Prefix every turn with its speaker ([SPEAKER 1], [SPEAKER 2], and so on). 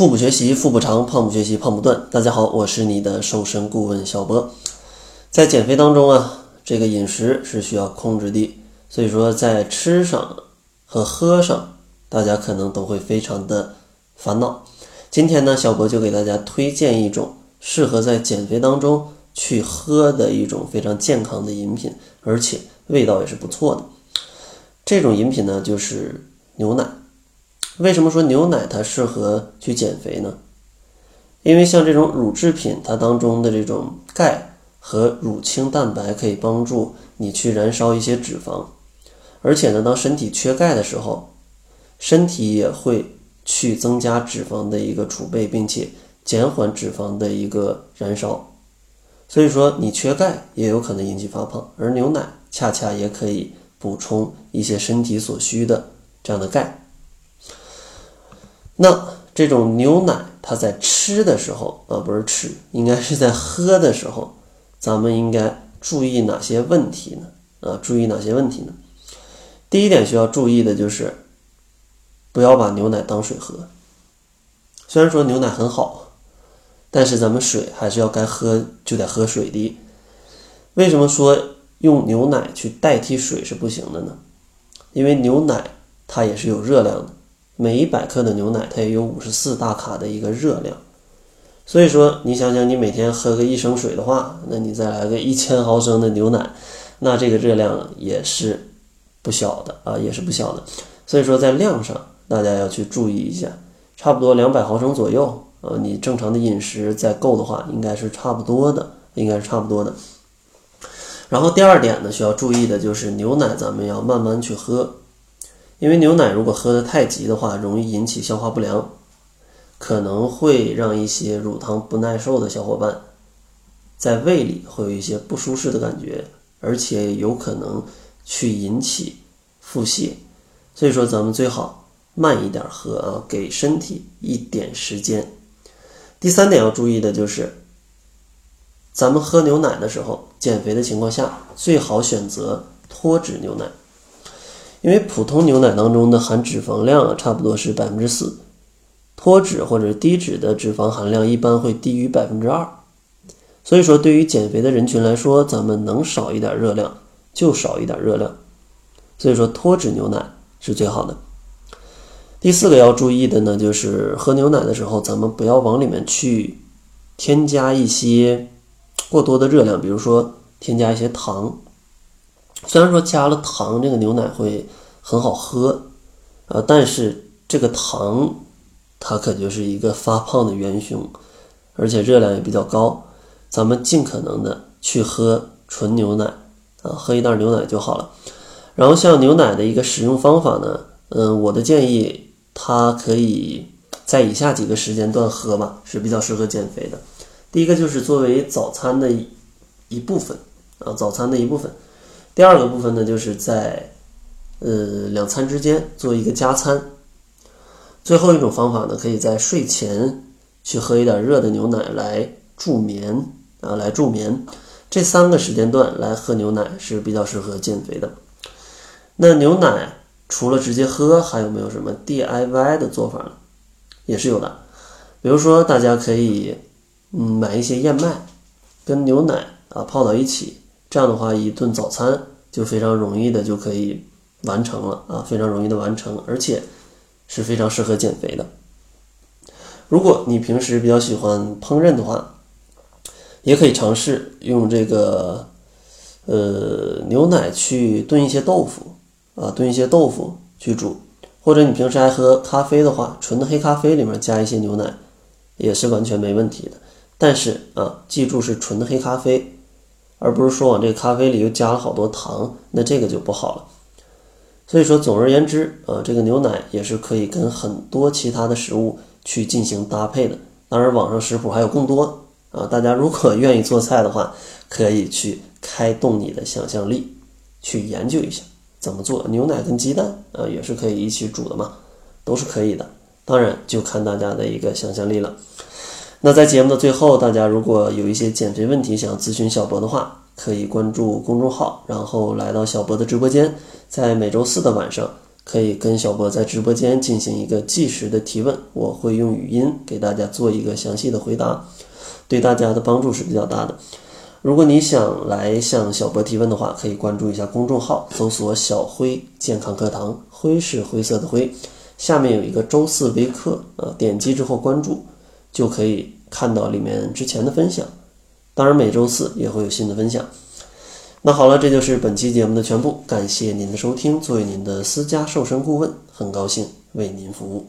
[SPEAKER 1] 腹部学习，腹部长；胖不学习，胖不断。大家好，我是你的瘦身顾问小博。在减肥当中啊，这个饮食是需要控制的，所以说在吃上和喝上，大家可能都会非常的烦恼。今天呢，小博就给大家推荐一种适合在减肥当中去喝的一种非常健康的饮品，而且味道也是不错的。这种饮品呢，就是牛奶。为什么说牛奶它适合去减肥呢？因为像这种乳制品，它当中的这种钙和乳清蛋白可以帮助你去燃烧一些脂肪，而且呢，当身体缺钙的时候，身体也会去增加脂肪的一个储备，并且减缓脂肪的一个燃烧。所以说，你缺钙也有可能引起发胖，而牛奶恰恰也可以补充一些身体所需的这样的钙。那这种牛奶，它在吃的时候，啊，不是吃，应该是在喝的时候，咱们应该注意哪些问题呢？啊，注意哪些问题呢？第一点需要注意的就是，不要把牛奶当水喝。虽然说牛奶很好，但是咱们水还是要该喝就得喝水的。为什么说用牛奶去代替水是不行的呢？因为牛奶它也是有热量的。每一百克的牛奶，它也有五十四大卡的一个热量，所以说你想想，你每天喝个一升水的话，那你再来个一千毫升的牛奶，那这个热量也是不小的啊，也是不小的。所以说在量上，大家要去注意一下，差不多两百毫升左右啊，你正常的饮食再够的话，应该是差不多的，应该是差不多的。然后第二点呢，需要注意的就是牛奶，咱们要慢慢去喝。因为牛奶如果喝得太急的话，容易引起消化不良，可能会让一些乳糖不耐受的小伙伴在胃里会有一些不舒适的感觉，而且有可能去引起腹泻。所以说，咱们最好慢一点喝啊，给身体一点时间。第三点要注意的就是，咱们喝牛奶的时候，减肥的情况下，最好选择脱脂牛奶。因为普通牛奶当中的含脂肪量啊，差不多是百分之四，脱脂或者低脂的脂肪含量一般会低于百分之二，所以说对于减肥的人群来说，咱们能少一点热量就少一点热量，所以说脱脂牛奶是最好的。第四个要注意的呢，就是喝牛奶的时候，咱们不要往里面去添加一些过多的热量，比如说添加一些糖。虽然说加了糖，这个牛奶会很好喝，呃，但是这个糖它可就是一个发胖的元凶，而且热量也比较高。咱们尽可能的去喝纯牛奶啊，喝一袋牛奶就好了。然后像牛奶的一个使用方法呢，嗯，我的建议它可以在以下几个时间段喝吧，是比较适合减肥的。第一个就是作为早餐的一部分啊，早餐的一部分。第二个部分呢，就是在呃两餐之间做一个加餐。最后一种方法呢，可以在睡前去喝一点热的牛奶来助眠啊，来助眠。这三个时间段来喝牛奶是比较适合减肥的。那牛奶除了直接喝，还有没有什么 DIY 的做法呢？也是有的。比如说，大家可以嗯买一些燕麦，跟牛奶啊泡到一起。这样的话，一顿早餐就非常容易的就可以完成了啊，非常容易的完成，而且是非常适合减肥的。如果你平时比较喜欢烹饪的话，也可以尝试用这个呃牛奶去炖一些豆腐啊，炖一些豆腐去煮，或者你平时爱喝咖啡的话，纯的黑咖啡里面加一些牛奶也是完全没问题的。但是啊，记住是纯的黑咖啡。而不是说往这个咖啡里又加了好多糖，那这个就不好了。所以说，总而言之，啊，这个牛奶也是可以跟很多其他的食物去进行搭配的。当然，网上食谱还有更多啊，大家如果愿意做菜的话，可以去开动你的想象力，去研究一下怎么做。牛奶跟鸡蛋啊，也是可以一起煮的嘛，都是可以的。当然，就看大家的一个想象力了。那在节目的最后，大家如果有一些减肥问题想咨询小博的话，可以关注公众号，然后来到小博的直播间，在每周四的晚上可以跟小博在直播间进行一个即时的提问，我会用语音给大家做一个详细的回答，对大家的帮助是比较大的。如果你想来向小博提问的话，可以关注一下公众号，搜索“小辉健康课堂”，灰是灰色的灰，下面有一个周四微课，呃，点击之后关注，就可以看到里面之前的分享。当然，每周四也会有新的分享。那好了，这就是本期节目的全部，感谢您的收听。作为您的私家瘦身顾问，很高兴为您服务。